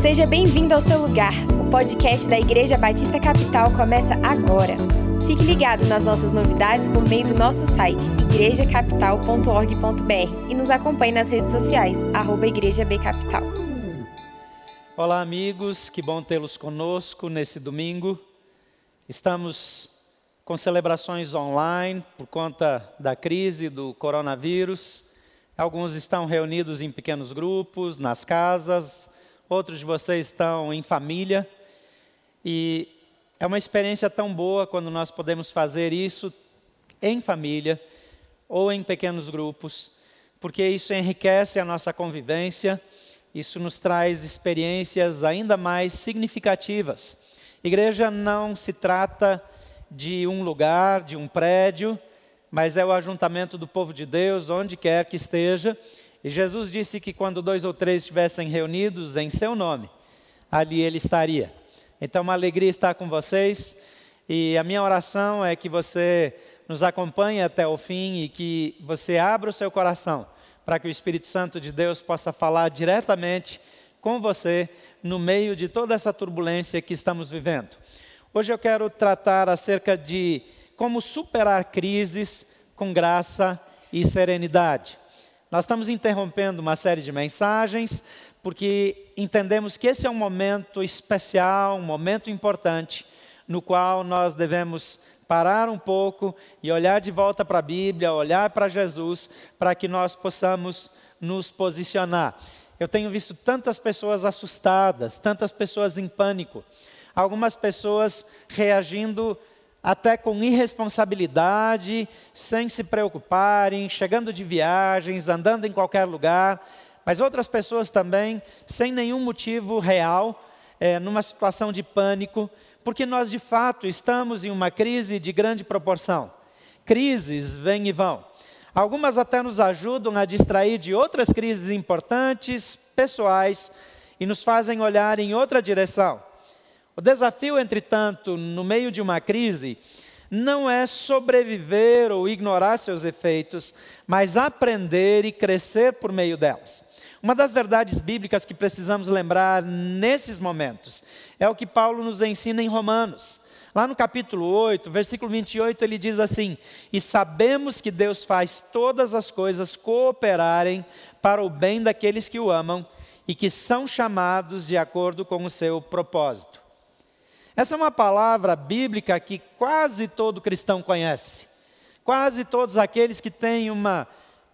Seja bem-vindo ao seu lugar. O podcast da Igreja Batista Capital começa agora. Fique ligado nas nossas novidades por meio do nosso site igrejacapital.org.br e nos acompanhe nas redes sociais, arroba Igreja B Capital. Olá, amigos, que bom tê-los conosco nesse domingo. Estamos com celebrações online por conta da crise do coronavírus. Alguns estão reunidos em pequenos grupos, nas casas, outros de vocês estão em família. E é uma experiência tão boa quando nós podemos fazer isso em família ou em pequenos grupos, porque isso enriquece a nossa convivência, isso nos traz experiências ainda mais significativas. Igreja não se trata de um lugar, de um prédio, mas é o ajuntamento do povo de Deus, onde quer que esteja. E Jesus disse que quando dois ou três estivessem reunidos em seu nome, ali ele estaria. Então, uma alegria estar com vocês. E a minha oração é que você nos acompanhe até o fim e que você abra o seu coração para que o Espírito Santo de Deus possa falar diretamente com você no meio de toda essa turbulência que estamos vivendo. Hoje eu quero tratar acerca de como superar crises com graça e serenidade. Nós estamos interrompendo uma série de mensagens porque entendemos que esse é um momento especial, um momento importante, no qual nós devemos parar um pouco e olhar de volta para a Bíblia, olhar para Jesus, para que nós possamos nos posicionar. Eu tenho visto tantas pessoas assustadas, tantas pessoas em pânico algumas pessoas reagindo até com irresponsabilidade, sem se preocuparem, chegando de viagens, andando em qualquer lugar, mas outras pessoas também, sem nenhum motivo real, é, numa situação de pânico, porque nós de fato estamos em uma crise de grande proporção. Crises vêm e vão. Algumas até nos ajudam a distrair de outras crises importantes, pessoais, e nos fazem olhar em outra direção. O desafio, entretanto, no meio de uma crise, não é sobreviver ou ignorar seus efeitos, mas aprender e crescer por meio delas. Uma das verdades bíblicas que precisamos lembrar nesses momentos é o que Paulo nos ensina em Romanos. Lá no capítulo 8, versículo 28, ele diz assim: E sabemos que Deus faz todas as coisas cooperarem para o bem daqueles que o amam e que são chamados de acordo com o seu propósito. Essa é uma palavra bíblica que quase todo cristão conhece. Quase todos aqueles que têm uma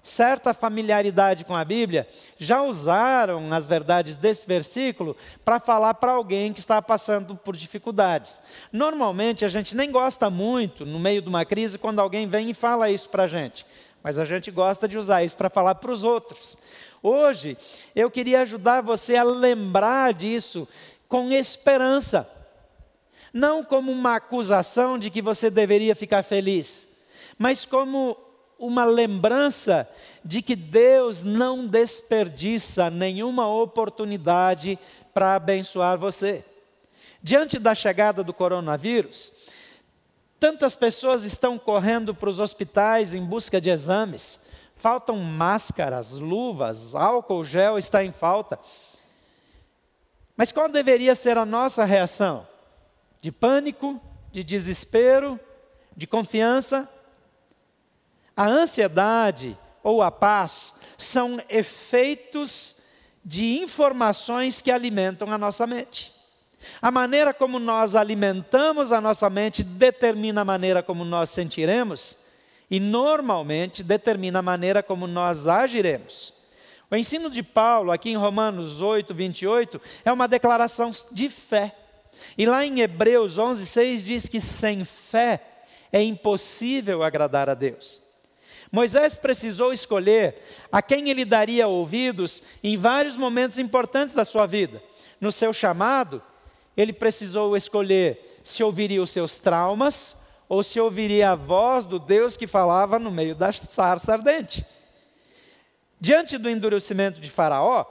certa familiaridade com a Bíblia já usaram as verdades desse versículo para falar para alguém que está passando por dificuldades. Normalmente a gente nem gosta muito, no meio de uma crise, quando alguém vem e fala isso para a gente, mas a gente gosta de usar isso para falar para os outros. Hoje eu queria ajudar você a lembrar disso com esperança não como uma acusação de que você deveria ficar feliz, mas como uma lembrança de que Deus não desperdiça nenhuma oportunidade para abençoar você. Diante da chegada do coronavírus, tantas pessoas estão correndo para os hospitais em busca de exames. Faltam máscaras, luvas, álcool gel está em falta. Mas qual deveria ser a nossa reação? De pânico, de desespero, de confiança. A ansiedade ou a paz são efeitos de informações que alimentam a nossa mente. A maneira como nós alimentamos a nossa mente determina a maneira como nós sentiremos e, normalmente, determina a maneira como nós agiremos. O ensino de Paulo, aqui em Romanos 8, 28, é uma declaração de fé. E lá em Hebreus 11, 6 diz que sem fé é impossível agradar a Deus. Moisés precisou escolher a quem ele daria ouvidos em vários momentos importantes da sua vida. No seu chamado, ele precisou escolher se ouviria os seus traumas ou se ouviria a voz do Deus que falava no meio da sarça ardente. Diante do endurecimento de Faraó,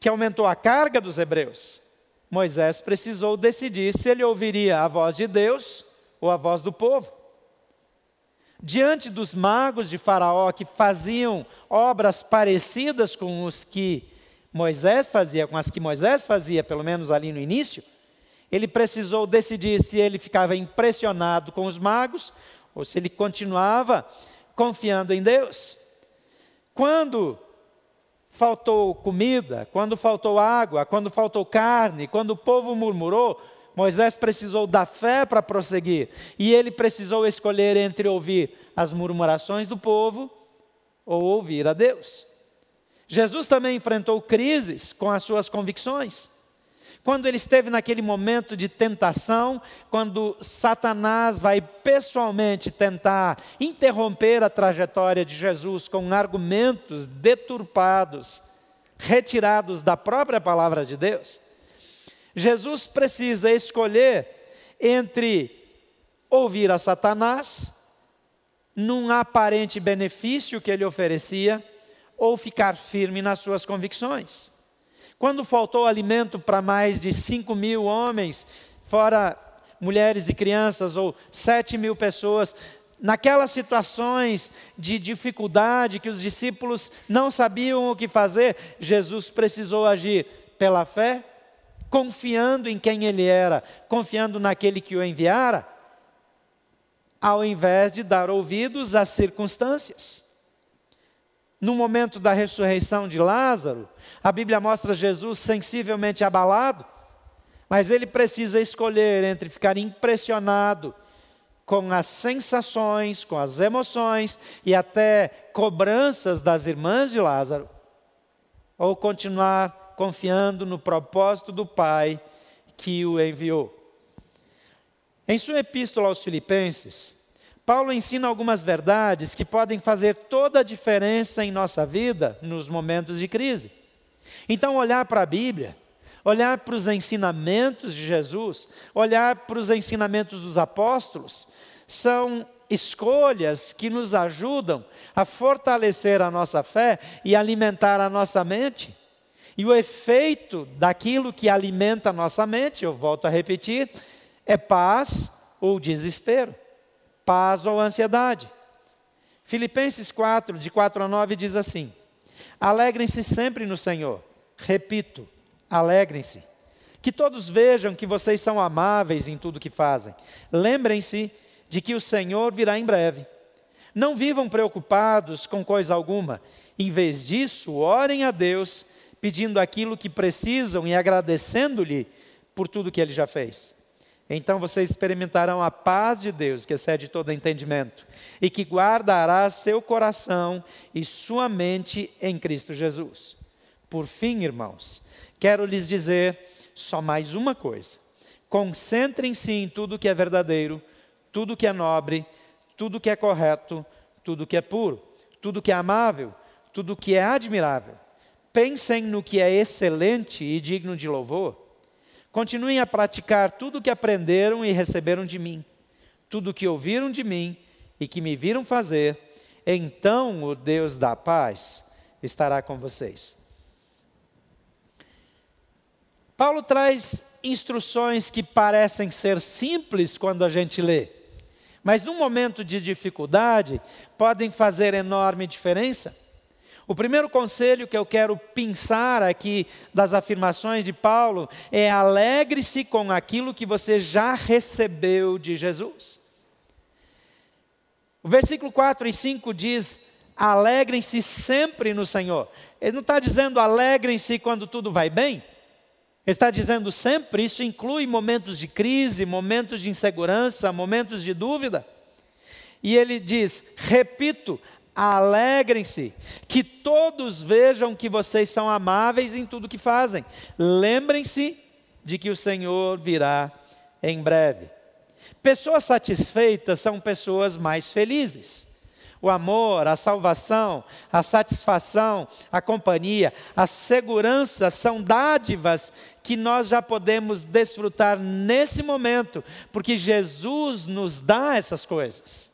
que aumentou a carga dos hebreus, Moisés precisou decidir se ele ouviria a voz de Deus ou a voz do povo. Diante dos magos de Faraó que faziam obras parecidas com os que Moisés fazia, com as que Moisés fazia, pelo menos ali no início, ele precisou decidir se ele ficava impressionado com os magos ou se ele continuava confiando em Deus. Quando faltou comida, quando faltou água, quando faltou carne, quando o povo murmurou, Moisés precisou da fé para prosseguir. E ele precisou escolher entre ouvir as murmurações do povo ou ouvir a Deus. Jesus também enfrentou crises com as suas convicções. Quando ele esteve naquele momento de tentação, quando Satanás vai pessoalmente tentar interromper a trajetória de Jesus com argumentos deturpados, retirados da própria palavra de Deus, Jesus precisa escolher entre ouvir a Satanás, num aparente benefício que ele oferecia, ou ficar firme nas suas convicções. Quando faltou alimento para mais de 5 mil homens, fora mulheres e crianças, ou 7 mil pessoas, naquelas situações de dificuldade que os discípulos não sabiam o que fazer, Jesus precisou agir pela fé, confiando em quem ele era, confiando naquele que o enviara, ao invés de dar ouvidos às circunstâncias. No momento da ressurreição de Lázaro, a Bíblia mostra Jesus sensivelmente abalado, mas ele precisa escolher entre ficar impressionado com as sensações, com as emoções e até cobranças das irmãs de Lázaro, ou continuar confiando no propósito do Pai que o enviou. Em sua epístola aos Filipenses, Paulo ensina algumas verdades que podem fazer toda a diferença em nossa vida nos momentos de crise. Então, olhar para a Bíblia, olhar para os ensinamentos de Jesus, olhar para os ensinamentos dos apóstolos, são escolhas que nos ajudam a fortalecer a nossa fé e alimentar a nossa mente. E o efeito daquilo que alimenta a nossa mente, eu volto a repetir, é paz ou desespero paz ou ansiedade. Filipenses 4, de 4 a 9, diz assim: Alegrem-se sempre no Senhor. Repito, alegrem-se. Que todos vejam que vocês são amáveis em tudo que fazem. Lembrem-se de que o Senhor virá em breve. Não vivam preocupados com coisa alguma. Em vez disso, orem a Deus, pedindo aquilo que precisam e agradecendo-lhe por tudo que ele já fez. Então vocês experimentarão a paz de Deus, que excede todo entendimento, e que guardará seu coração e sua mente em Cristo Jesus. Por fim, irmãos, quero lhes dizer só mais uma coisa: concentrem-se em tudo que é verdadeiro, tudo que é nobre, tudo que é correto, tudo que é puro, tudo que é amável, tudo que é admirável. Pensem no que é excelente e digno de louvor. Continuem a praticar tudo o que aprenderam e receberam de mim, tudo o que ouviram de mim e que me viram fazer, então o Deus da paz estará com vocês. Paulo traz instruções que parecem ser simples quando a gente lê, mas num momento de dificuldade podem fazer enorme diferença. O primeiro conselho que eu quero pensar aqui das afirmações de Paulo é alegre-se com aquilo que você já recebeu de Jesus. O versículo 4 e 5 diz: alegrem-se sempre no Senhor. Ele não está dizendo alegrem-se quando tudo vai bem. Ele está dizendo sempre, isso inclui momentos de crise, momentos de insegurança, momentos de dúvida. E ele diz: repito, alegrem-se, que todos vejam que vocês são amáveis em tudo que fazem. Lembrem-se de que o Senhor virá em breve. Pessoas satisfeitas são pessoas mais felizes. O amor, a salvação, a satisfação, a companhia, a segurança são dádivas que nós já podemos desfrutar nesse momento, porque Jesus nos dá essas coisas.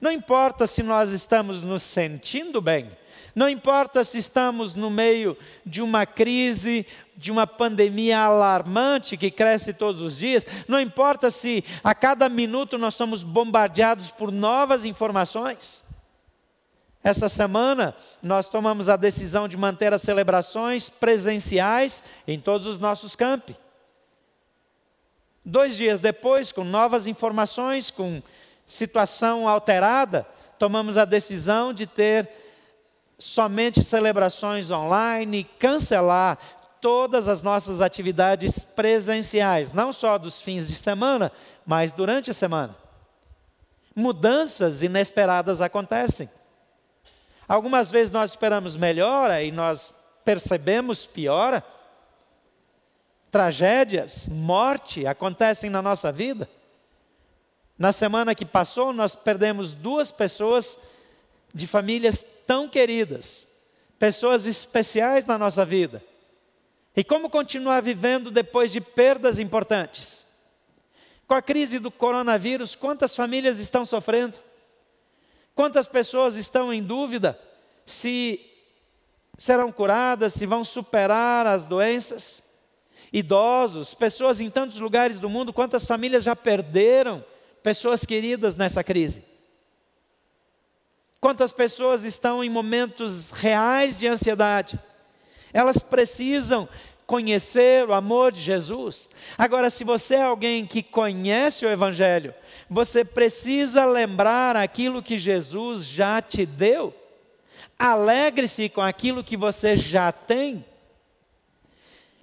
Não importa se nós estamos nos sentindo bem, não importa se estamos no meio de uma crise, de uma pandemia alarmante que cresce todos os dias, não importa se a cada minuto nós somos bombardeados por novas informações. Essa semana, nós tomamos a decisão de manter as celebrações presenciais em todos os nossos campi. Dois dias depois, com novas informações, com situação alterada, tomamos a decisão de ter somente celebrações online, cancelar todas as nossas atividades presenciais, não só dos fins de semana, mas durante a semana. Mudanças inesperadas acontecem. Algumas vezes nós esperamos melhora e nós percebemos piora. Tragédias, morte acontecem na nossa vida. Na semana que passou, nós perdemos duas pessoas de famílias tão queridas, pessoas especiais na nossa vida. E como continuar vivendo depois de perdas importantes? Com a crise do coronavírus, quantas famílias estão sofrendo? Quantas pessoas estão em dúvida se serão curadas, se vão superar as doenças? Idosos, pessoas em tantos lugares do mundo, quantas famílias já perderam pessoas queridas nessa crise? Quantas pessoas estão em momentos reais de ansiedade? Elas precisam conhecer o amor de Jesus. Agora, se você é alguém que conhece o Evangelho, você precisa lembrar aquilo que Jesus já te deu. Alegre-se com aquilo que você já tem.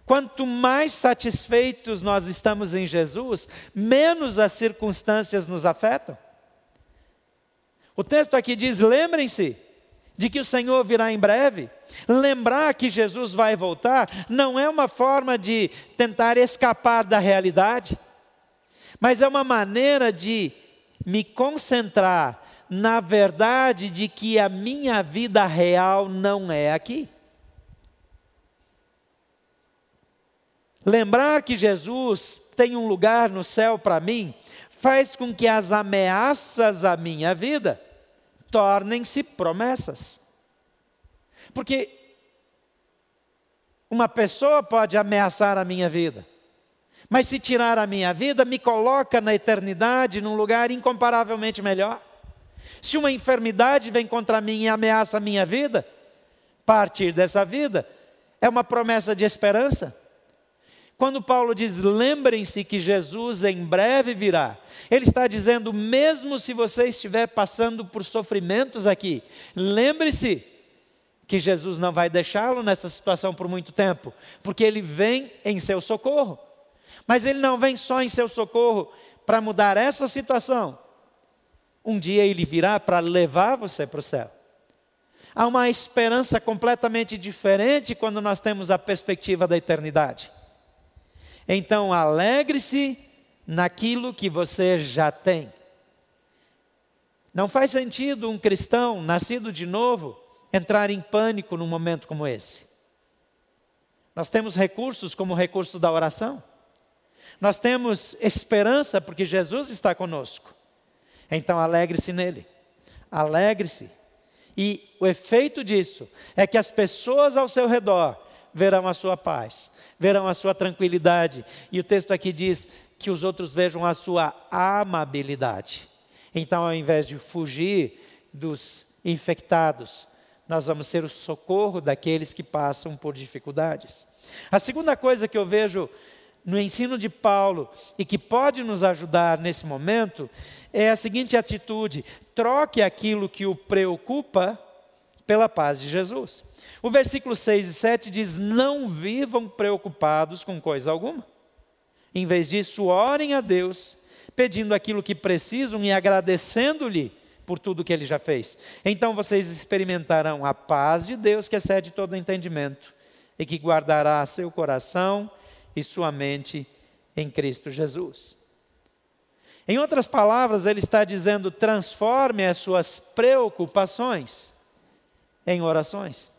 Quanto mais satisfeitos nós estamos em Jesus, menos as circunstâncias nos afetam. O texto aqui diz: lembrem-se de que o Senhor virá em breve. Lembrar que Jesus vai voltar não é uma forma de tentar escapar da realidade, mas é uma maneira de me concentrar na verdade de que a minha vida real não é aqui. Lembrar que Jesus tem um lugar no céu para mim faz com que as ameaças à minha vida tornem-se promessas. Porque uma pessoa pode ameaçar a minha vida, mas se tirar a minha vida, me coloca na eternidade num lugar incomparavelmente melhor. Se uma enfermidade vem contra mim e ameaça a minha vida, partir dessa vida é uma promessa de esperança. Quando Paulo diz, lembrem-se que Jesus em breve virá, ele está dizendo, mesmo se você estiver passando por sofrimentos aqui, lembre-se que Jesus não vai deixá-lo nessa situação por muito tempo, porque ele vem em seu socorro. Mas ele não vem só em seu socorro para mudar essa situação. Um dia ele virá para levar você para o céu. Há uma esperança completamente diferente quando nós temos a perspectiva da eternidade. Então, alegre-se naquilo que você já tem. Não faz sentido um cristão nascido de novo entrar em pânico num momento como esse. Nós temos recursos como o recurso da oração. Nós temos esperança porque Jesus está conosco. Então alegre-se nele. Alegre-se. E o efeito disso é que as pessoas ao seu redor verão a sua paz, verão a sua tranquilidade. E o texto aqui diz que os outros vejam a sua amabilidade. Então, ao invés de fugir dos infectados, nós vamos ser o socorro daqueles que passam por dificuldades. A segunda coisa que eu vejo no ensino de Paulo e que pode nos ajudar nesse momento é a seguinte atitude: troque aquilo que o preocupa pela paz de Jesus. O versículo 6 e 7 diz: Não vivam preocupados com coisa alguma. Em vez disso, orem a Deus, pedindo aquilo que precisam e agradecendo-lhe por tudo que ele já fez. Então vocês experimentarão a paz de Deus que excede todo entendimento e que guardará seu coração e sua mente em Cristo Jesus. Em outras palavras, ele está dizendo: transforme as suas preocupações em orações.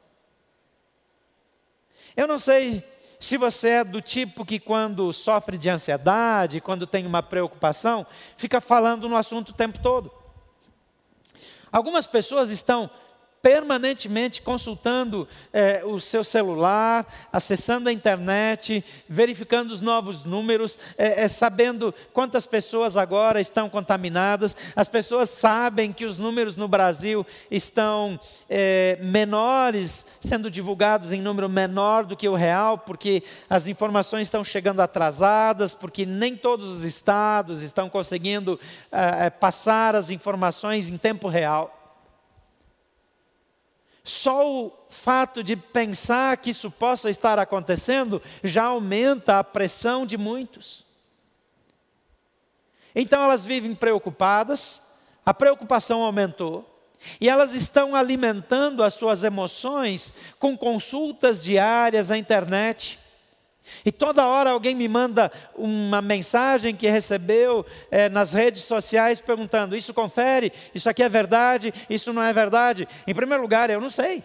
Eu não sei se você é do tipo que, quando sofre de ansiedade, quando tem uma preocupação, fica falando no assunto o tempo todo. Algumas pessoas estão permanentemente consultando é, o seu celular, acessando a internet, verificando os novos números, é, é, sabendo quantas pessoas agora estão contaminadas. As pessoas sabem que os números no Brasil estão menores, sendo divulgados em número menor do que o real, porque as informações estão chegando atrasadas, porque nem todos os estados estão conseguindo passar as informações em tempo real. Só o fato de pensar que isso possa estar acontecendo já aumenta a pressão de muitos. Então elas vivem preocupadas, a preocupação aumentou, e elas estão alimentando as suas emoções com consultas diárias à internet, e toda hora alguém me manda uma mensagem que recebeu é, nas redes sociais perguntando: isso confere? Isso aqui é verdade? Isso não é verdade? Em primeiro lugar, eu não sei.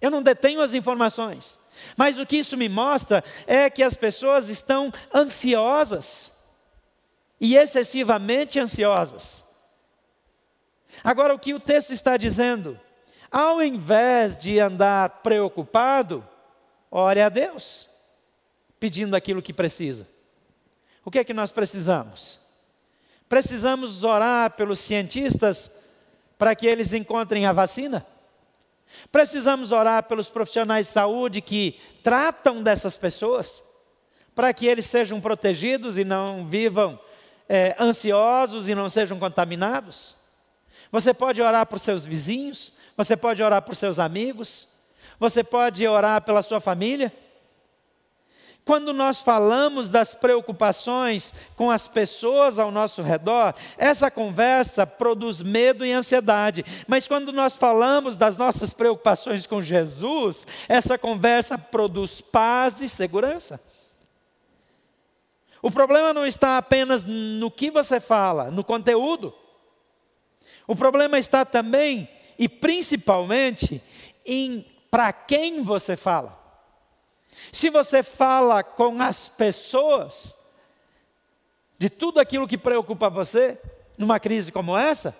Eu não detenho as informações. Mas o que isso me mostra é que as pessoas estão ansiosas e excessivamente ansiosas. Agora, o que o texto está dizendo? Ao invés de andar preocupado, ore a Deus pedindo aquilo que precisa. O que é que nós precisamos? Precisamos orar pelos cientistas para que eles encontrem a vacina? Precisamos orar pelos profissionais de saúde que tratam dessas pessoas, para que eles sejam protegidos e não vivam é, ansiosos e não sejam contaminados? Você pode orar por seus vizinhos, você pode orar por seus amigos, você pode orar pela sua família. Quando nós falamos das preocupações com as pessoas ao nosso redor, essa conversa produz medo e ansiedade. Mas quando nós falamos das nossas preocupações com Jesus, essa conversa produz paz e segurança. O problema não está apenas no que você fala, no conteúdo. O problema está também e principalmente em para quem você fala. Se você fala com as pessoas de tudo aquilo que preocupa você, numa crise como essa,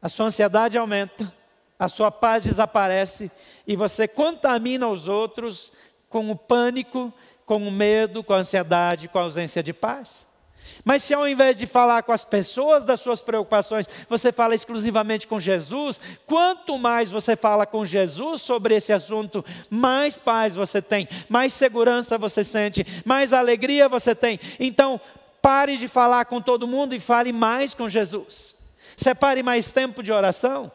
a sua ansiedade aumenta, a sua paz desaparece e você contamina os outros com o pânico, com o medo, com a ansiedade, com a ausência de paz. Mas se ao invés de falar com as pessoas das suas preocupações, você fala exclusivamente com Jesus, quanto mais você fala com Jesus sobre esse assunto, mais paz você tem, mais segurança você sente, mais alegria você tem. Então, pare de falar com todo mundo e fale mais com Jesus. Separe mais tempo de oração.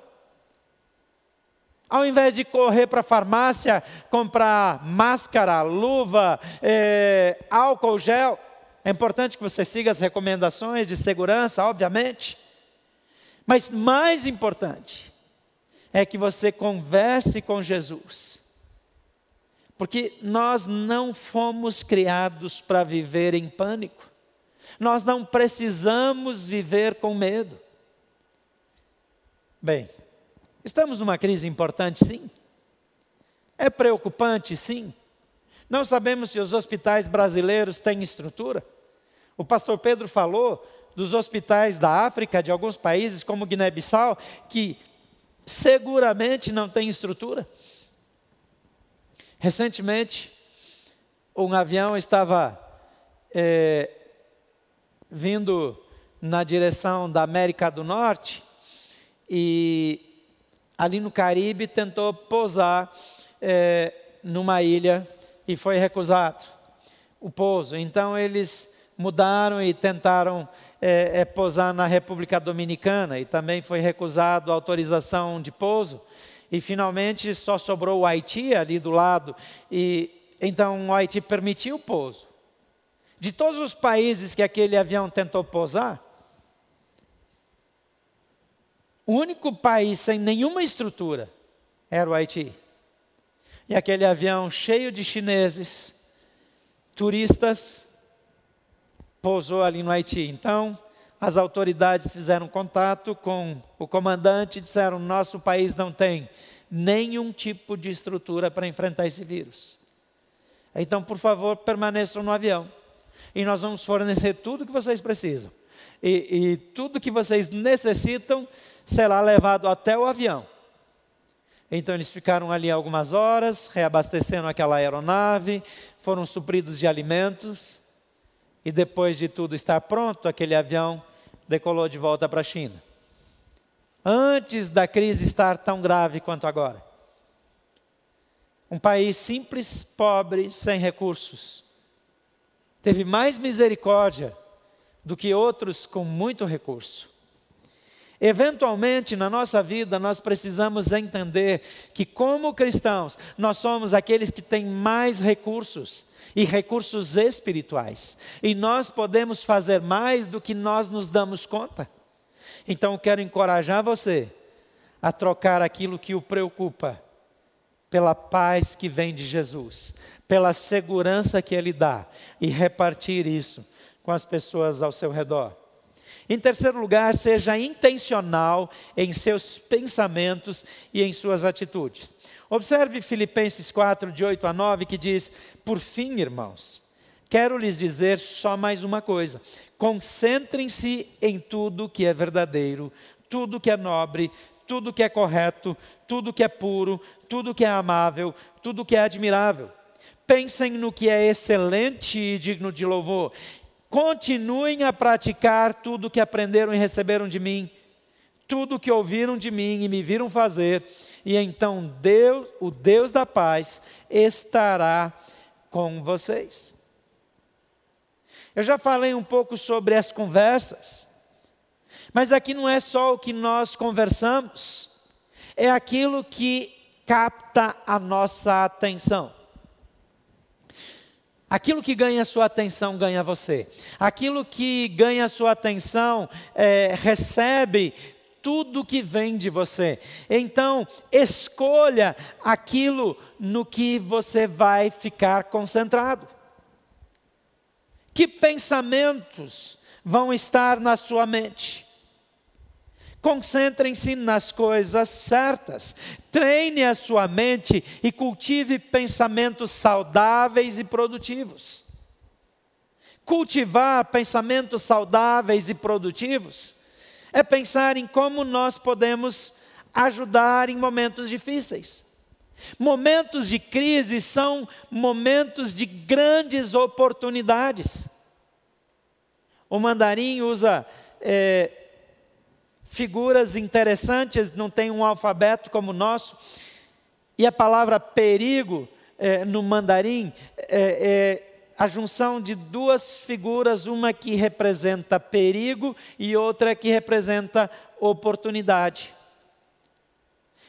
Ao invés de correr para a farmácia comprar máscara, luva, é, álcool gel, é importante que você siga as recomendações de segurança, obviamente. Mas mais importante é que você converse com Jesus. Porque nós não fomos criados para viver em pânico. Nós não precisamos viver com medo. Bem, estamos numa crise importante, sim. É preocupante, sim. Não sabemos se os hospitais brasileiros têm estrutura. O pastor Pedro falou dos hospitais da África, de alguns países como Guiné-Bissau, que seguramente não têm estrutura. Recentemente, um avião estava é, vindo na direção da América do Norte e ali no Caribe tentou pousar é, numa ilha e foi recusado o pouso. Então eles mudaram e tentaram é, é, pousar na República Dominicana e também foi recusado a autorização de pouso. E finalmente só sobrou o Haiti ali do lado. E então o Haiti permitiu o pouso. De todos os países que aquele avião tentou pousar, o único país sem nenhuma estrutura era o Haiti. E aquele avião cheio de chineses, turistas, pousou ali no Haiti. Então, as autoridades fizeram contato com o comandante e disseram: nosso país não tem nenhum tipo de estrutura para enfrentar esse vírus. Então, por favor, permaneçam no avião. E nós vamos fornecer tudo que vocês precisam. E, e tudo que vocês necessitam será levado até o avião. Então eles ficaram ali algumas horas, reabastecendo aquela aeronave, foram supridos de alimentos, e depois de tudo estar pronto, aquele avião decolou de volta para a China. Antes da crise estar tão grave quanto agora. Um país simples, pobre, sem recursos. Teve mais misericórdia do que outros com muito recurso. Eventualmente na nossa vida nós precisamos entender que, como cristãos, nós somos aqueles que têm mais recursos e recursos espirituais, e nós podemos fazer mais do que nós nos damos conta. Então, quero encorajar você a trocar aquilo que o preocupa pela paz que vem de Jesus, pela segurança que Ele dá e repartir isso com as pessoas ao seu redor. Em terceiro lugar, seja intencional em seus pensamentos e em suas atitudes. Observe Filipenses 4, de 8 a 9, que diz: Por fim, irmãos, quero lhes dizer só mais uma coisa: concentrem-se em tudo que é verdadeiro, tudo que é nobre, tudo que é correto, tudo que é puro, tudo que é amável, tudo que é admirável. Pensem no que é excelente e digno de louvor continuem a praticar tudo que aprenderam e receberam de mim, tudo que ouviram de mim e me viram fazer, e então Deus, o Deus da paz, estará com vocês. Eu já falei um pouco sobre as conversas, mas aqui não é só o que nós conversamos, é aquilo que capta a nossa atenção. Aquilo que ganha sua atenção ganha você. Aquilo que ganha sua atenção é, recebe tudo que vem de você. Então, escolha aquilo no que você vai ficar concentrado. Que pensamentos vão estar na sua mente? Concentrem-se nas coisas certas. Treine a sua mente e cultive pensamentos saudáveis e produtivos. Cultivar pensamentos saudáveis e produtivos é pensar em como nós podemos ajudar em momentos difíceis. Momentos de crise são momentos de grandes oportunidades. O mandarim usa é, figuras interessantes, não tem um alfabeto como o nosso. E a palavra perigo é, no mandarim é, é a junção de duas figuras, uma que representa perigo e outra que representa oportunidade.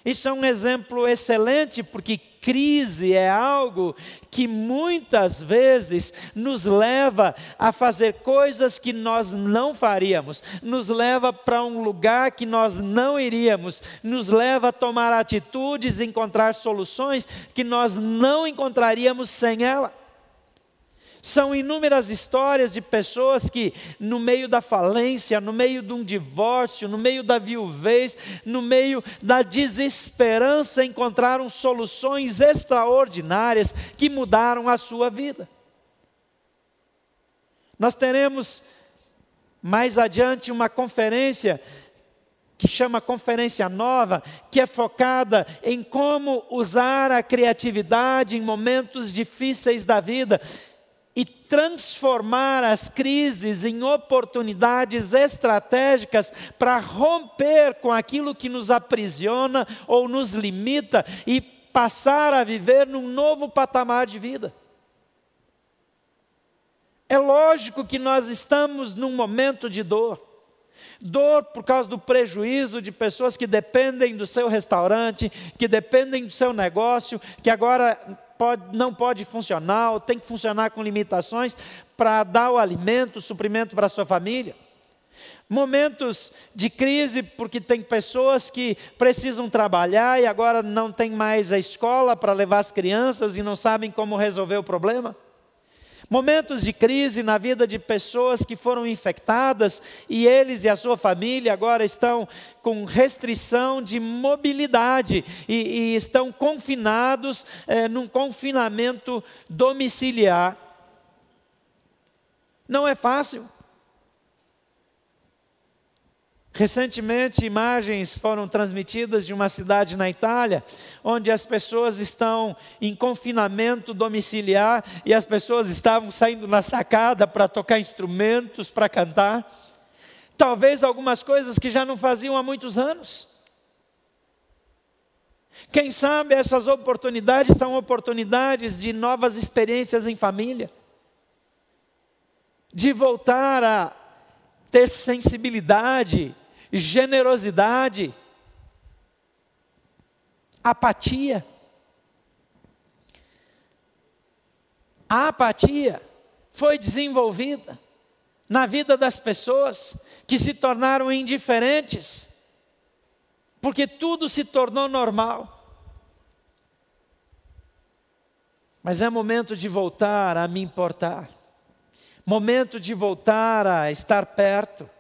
Isso é um exemplo excelente, porque crise é algo que muitas vezes nos leva a fazer coisas que nós não faríamos, nos leva para um lugar que nós não iríamos, nos leva a tomar atitudes, encontrar soluções que nós não encontraríamos sem ela. São inúmeras histórias de pessoas que, no meio da falência, no meio de um divórcio, no meio da viuvez, no meio da desesperança, encontraram soluções extraordinárias que mudaram a sua vida. Nós teremos mais adiante uma conferência que chama Conferência Nova, que é focada em como usar a criatividade em momentos difíceis da vida e transformar as crises em oportunidades estratégicas para romper com aquilo que nos aprisiona ou nos limita e passar a viver num novo patamar de vida. É lógico que nós estamos num momento de dor. Dor por causa do prejuízo de pessoas que dependem do seu restaurante, que dependem do seu negócio, que agora pode, não pode funcionar, ou tem que funcionar com limitações para dar o alimento, o suprimento para a sua família. Momentos de crise, porque tem pessoas que precisam trabalhar e agora não tem mais a escola para levar as crianças e não sabem como resolver o problema. Momentos de crise na vida de pessoas que foram infectadas e eles e a sua família agora estão com restrição de mobilidade e, e estão confinados é, num confinamento domiciliar. Não é fácil. Recentemente, imagens foram transmitidas de uma cidade na Itália, onde as pessoas estão em confinamento domiciliar e as pessoas estavam saindo na sacada para tocar instrumentos, para cantar. Talvez algumas coisas que já não faziam há muitos anos. Quem sabe essas oportunidades são oportunidades de novas experiências em família, de voltar a ter sensibilidade generosidade, apatia. A apatia foi desenvolvida na vida das pessoas que se tornaram indiferentes, porque tudo se tornou normal. Mas é momento de voltar a me importar, momento de voltar a estar perto,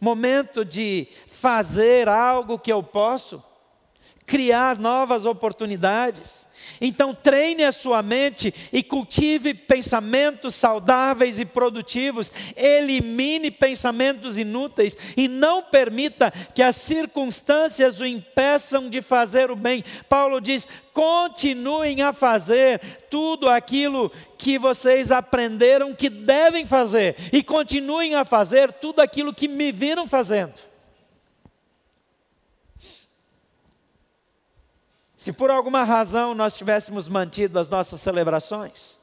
momento de fazer algo que eu posso, criar novas oportunidades. Então, treine a sua mente e cultive pensamentos saudáveis e produtivos. Elimine pensamentos inúteis e não permita que as circunstâncias o impeçam de fazer o bem. Paulo diz: continuem a fazer tudo aquilo que vocês aprenderam que devem fazer, e continuem a fazer tudo aquilo que me viram fazendo. Se por alguma razão nós tivéssemos mantido as nossas celebrações,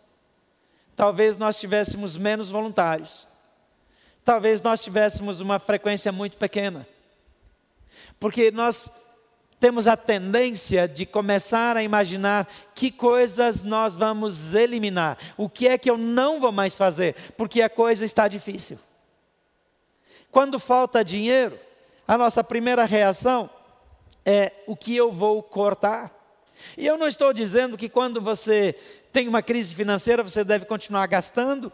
talvez nós tivéssemos menos voluntários, talvez nós tivéssemos uma frequência muito pequena, porque nós temos a tendência de começar a imaginar que coisas nós vamos eliminar, o que é que eu não vou mais fazer, porque a coisa está difícil. Quando falta dinheiro, a nossa primeira reação é o que eu vou cortar. E eu não estou dizendo que quando você tem uma crise financeira você deve continuar gastando,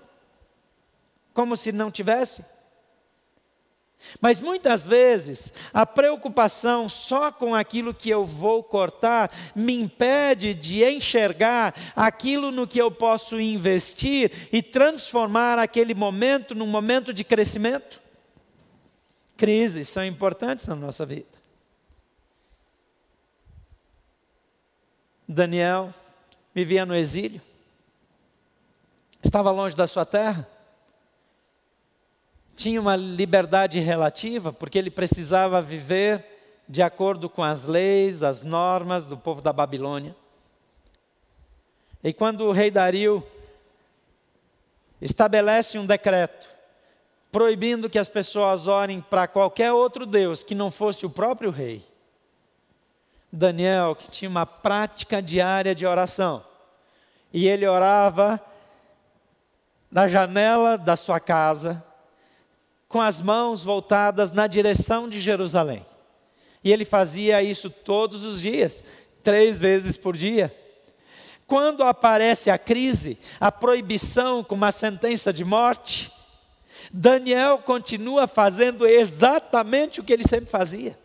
como se não tivesse. Mas muitas vezes a preocupação só com aquilo que eu vou cortar me impede de enxergar aquilo no que eu posso investir e transformar aquele momento num momento de crescimento. Crises são importantes na nossa vida. Daniel vivia no exílio, estava longe da sua terra, tinha uma liberdade relativa, porque ele precisava viver de acordo com as leis, as normas do povo da Babilônia. E quando o rei Dario estabelece um decreto proibindo que as pessoas orem para qualquer outro Deus que não fosse o próprio rei, Daniel, que tinha uma prática diária de oração. E ele orava na janela da sua casa, com as mãos voltadas na direção de Jerusalém. E ele fazia isso todos os dias, três vezes por dia. Quando aparece a crise, a proibição com uma sentença de morte, Daniel continua fazendo exatamente o que ele sempre fazia.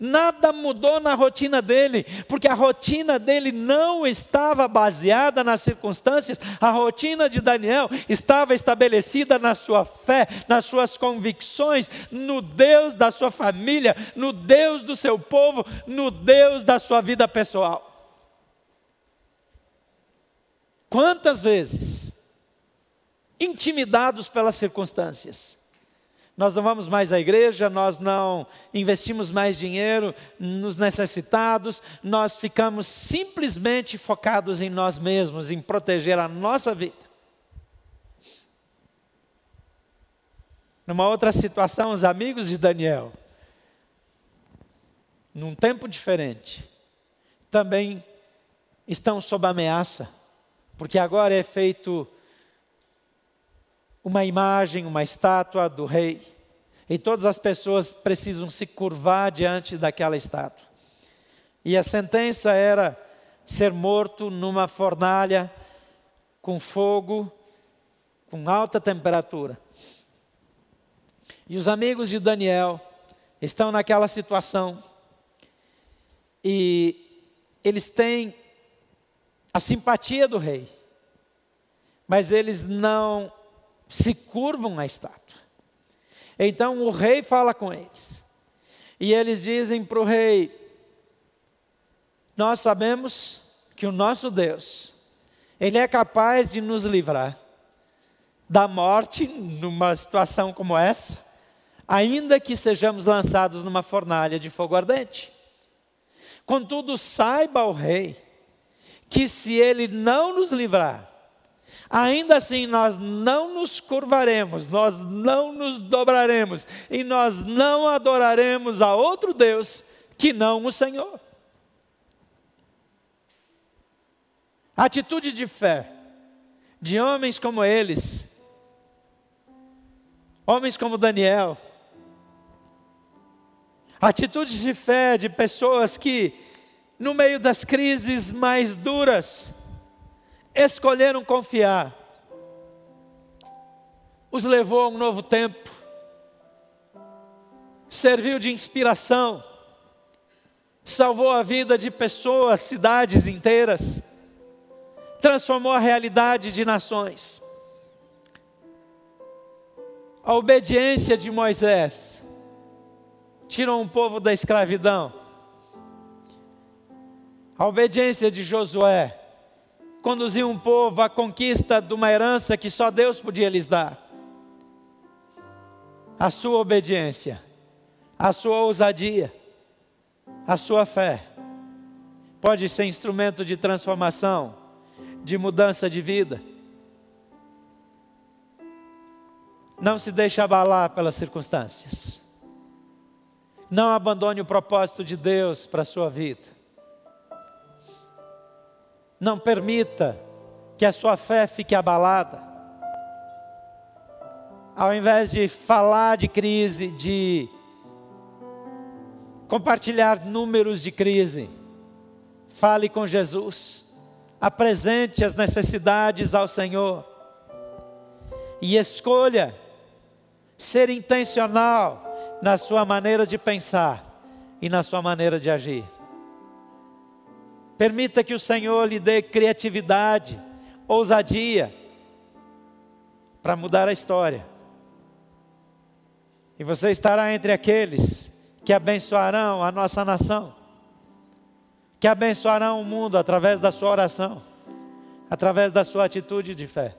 Nada mudou na rotina dele, porque a rotina dele não estava baseada nas circunstâncias, a rotina de Daniel estava estabelecida na sua fé, nas suas convicções, no Deus da sua família, no Deus do seu povo, no Deus da sua vida pessoal. Quantas vezes, intimidados pelas circunstâncias, nós não vamos mais à igreja, nós não investimos mais dinheiro nos necessitados, nós ficamos simplesmente focados em nós mesmos, em proteger a nossa vida. Numa outra situação, os amigos de Daniel, num tempo diferente, também estão sob ameaça, porque agora é feito uma imagem, uma estátua do rei. E todas as pessoas precisam se curvar diante daquela estátua. E a sentença era ser morto numa fornalha com fogo, com alta temperatura. E os amigos de Daniel estão naquela situação. E eles têm a simpatia do rei, mas eles não se curvam à estátua. Então o rei fala com eles E eles dizem para o rei: Nós sabemos que o nosso Deus, Ele é capaz de nos livrar da morte numa situação como essa, ainda que sejamos lançados numa fornalha de fogo ardente. Contudo, saiba o rei que se ele não nos livrar, ainda assim nós não nos curvaremos, nós não nos dobraremos e nós não adoraremos a outro Deus que não o Senhor. Atitude de fé de homens como eles, homens como Daniel, atitudes de fé de pessoas que, no meio das crises mais duras, escolheram confiar, os levou a um novo tempo, serviu de inspiração, salvou a vida de pessoas, cidades inteiras, transformou a realidade de nações. A obediência de Moisés tirou um povo da escravidão. A obediência de Josué conduziu um povo à conquista de uma herança que só Deus podia lhes dar. A sua obediência, a sua ousadia, a sua fé pode ser instrumento de transformação de mudança de vida. Não se deixe abalar pelas circunstâncias. Não abandone o propósito de Deus para a sua vida. Não permita que a sua fé fique abalada. Ao invés de falar de crise, de compartilhar números de crise, fale com Jesus apresente as necessidades ao Senhor e escolha ser intencional na sua maneira de pensar e na sua maneira de agir. Permita que o Senhor lhe dê criatividade, ousadia para mudar a história. E você estará entre aqueles que abençoarão a nossa nação que abençoarão o mundo através da sua oração, através da sua atitude de fé.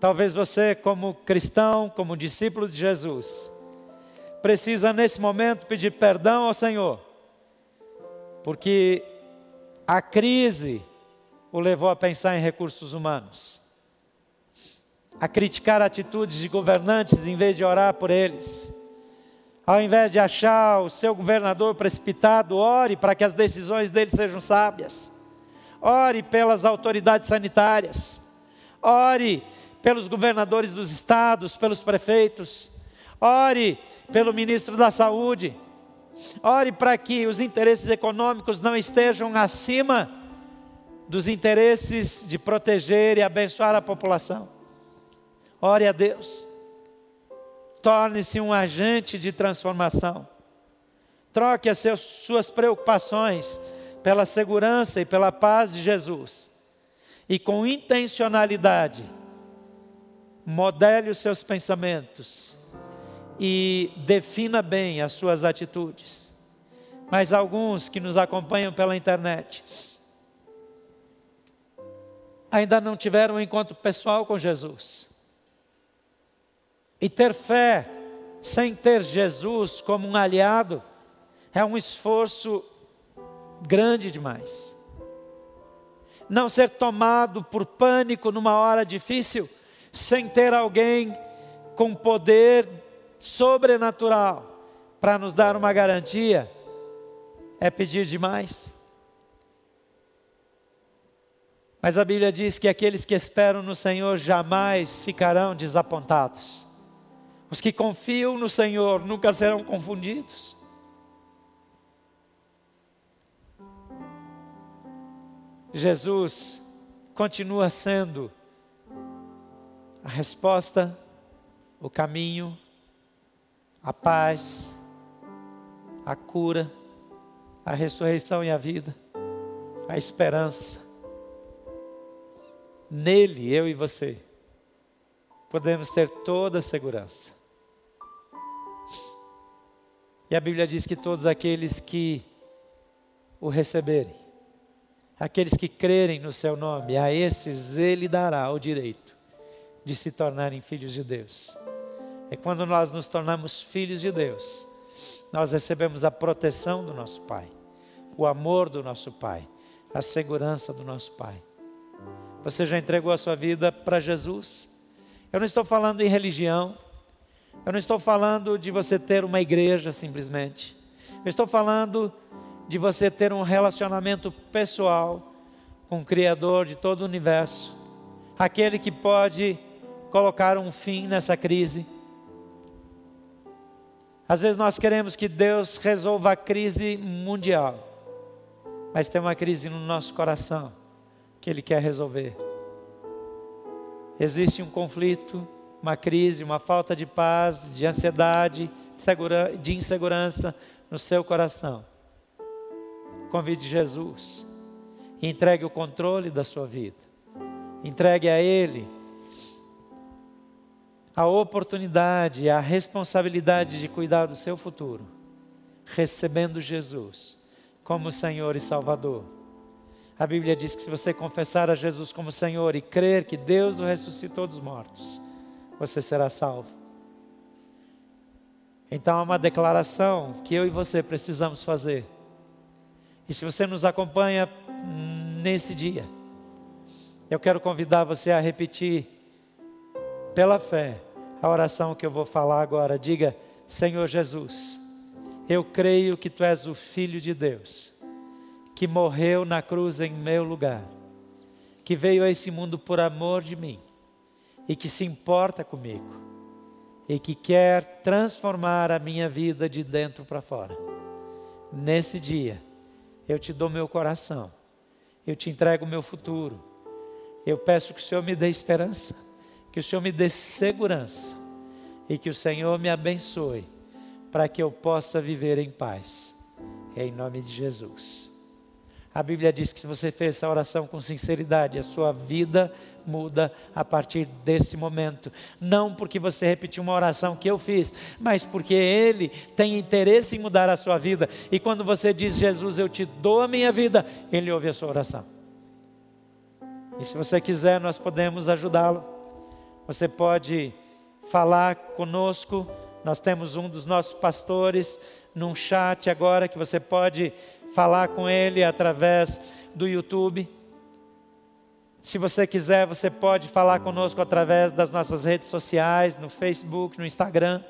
Talvez você, como cristão, como discípulo de Jesus, precisa nesse momento pedir perdão ao Senhor, porque a crise o levou a pensar em recursos humanos, a criticar atitudes de governantes em vez de orar por eles ao invés de achar o seu governador precipitado, ore para que as decisões dele sejam sábias. Ore pelas autoridades sanitárias. Ore pelos governadores dos estados, pelos prefeitos. Ore pelo ministro da Saúde. Ore para que os interesses econômicos não estejam acima dos interesses de proteger e abençoar a população. Ore a Deus. Torne-se um agente de transformação. Troque as seus, suas preocupações pela segurança e pela paz de Jesus. E com intencionalidade, modele os seus pensamentos e defina bem as suas atitudes. Mas alguns que nos acompanham pela internet ainda não tiveram um encontro pessoal com Jesus. E ter fé sem ter Jesus como um aliado é um esforço grande demais. Não ser tomado por pânico numa hora difícil, sem ter alguém com poder sobrenatural para nos dar uma garantia, é pedir demais. Mas a Bíblia diz que aqueles que esperam no Senhor jamais ficarão desapontados. Os que confiam no Senhor nunca serão confundidos. Jesus continua sendo a resposta, o caminho, a paz, a cura, a ressurreição e a vida, a esperança. Nele, eu e você, podemos ter toda a segurança. E a Bíblia diz que todos aqueles que o receberem, aqueles que crerem no seu nome, a esses ele dará o direito de se tornarem filhos de Deus. É quando nós nos tornamos filhos de Deus, nós recebemos a proteção do nosso Pai, o amor do nosso Pai, a segurança do nosso Pai. Você já entregou a sua vida para Jesus? Eu não estou falando em religião, eu não estou falando de você ter uma igreja simplesmente. Eu estou falando de você ter um relacionamento pessoal com o Criador de todo o universo, aquele que pode colocar um fim nessa crise. Às vezes nós queremos que Deus resolva a crise mundial, mas tem uma crise no nosso coração que Ele quer resolver. Existe um conflito, uma crise, uma falta de paz, de ansiedade, de insegurança no seu coração. Convide Jesus. E entregue o controle da sua vida. Entregue a Ele a oportunidade, a responsabilidade de cuidar do seu futuro, recebendo Jesus como Senhor e Salvador. A Bíblia diz que se você confessar a Jesus como Senhor e crer que Deus o ressuscitou dos mortos, você será salvo. Então há uma declaração que eu e você precisamos fazer. E se você nos acompanha nesse dia, eu quero convidar você a repetir, pela fé, a oração que eu vou falar agora. Diga: Senhor Jesus, eu creio que tu és o Filho de Deus, que morreu na cruz em meu lugar, que veio a esse mundo por amor de mim e que se importa comigo e que quer transformar a minha vida de dentro para fora. Nesse dia, eu te dou meu coração, eu te entrego meu futuro. Eu peço que o Senhor me dê esperança, que o Senhor me dê segurança e que o Senhor me abençoe para que eu possa viver em paz. Em nome de Jesus. A Bíblia diz que se você fez essa oração com sinceridade, a sua vida muda a partir desse momento. Não porque você repetiu uma oração que eu fiz, mas porque Ele tem interesse em mudar a sua vida. E quando você diz, Jesus, eu te dou a minha vida, Ele ouve a sua oração. E se você quiser, nós podemos ajudá-lo. Você pode falar conosco. Nós temos um dos nossos pastores num chat agora que você pode falar com ele através do YouTube. Se você quiser, você pode falar conosco através das nossas redes sociais, no Facebook, no Instagram.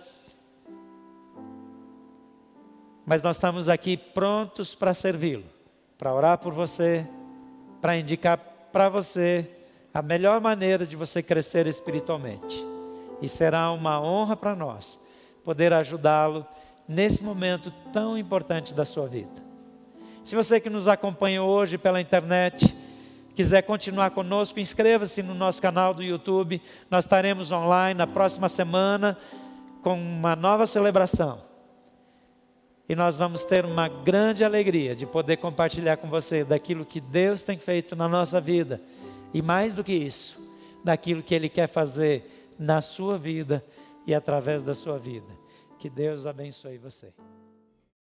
Mas nós estamos aqui prontos para servi-lo, para orar por você, para indicar para você a melhor maneira de você crescer espiritualmente. E será uma honra para nós poder ajudá-lo nesse momento tão importante da sua vida. Se você que nos acompanha hoje pela internet, quiser continuar conosco, inscreva-se no nosso canal do YouTube. Nós estaremos online na próxima semana com uma nova celebração. E nós vamos ter uma grande alegria de poder compartilhar com você daquilo que Deus tem feito na nossa vida. E mais do que isso, daquilo que Ele quer fazer na sua vida e através da sua vida. Que Deus abençoe você.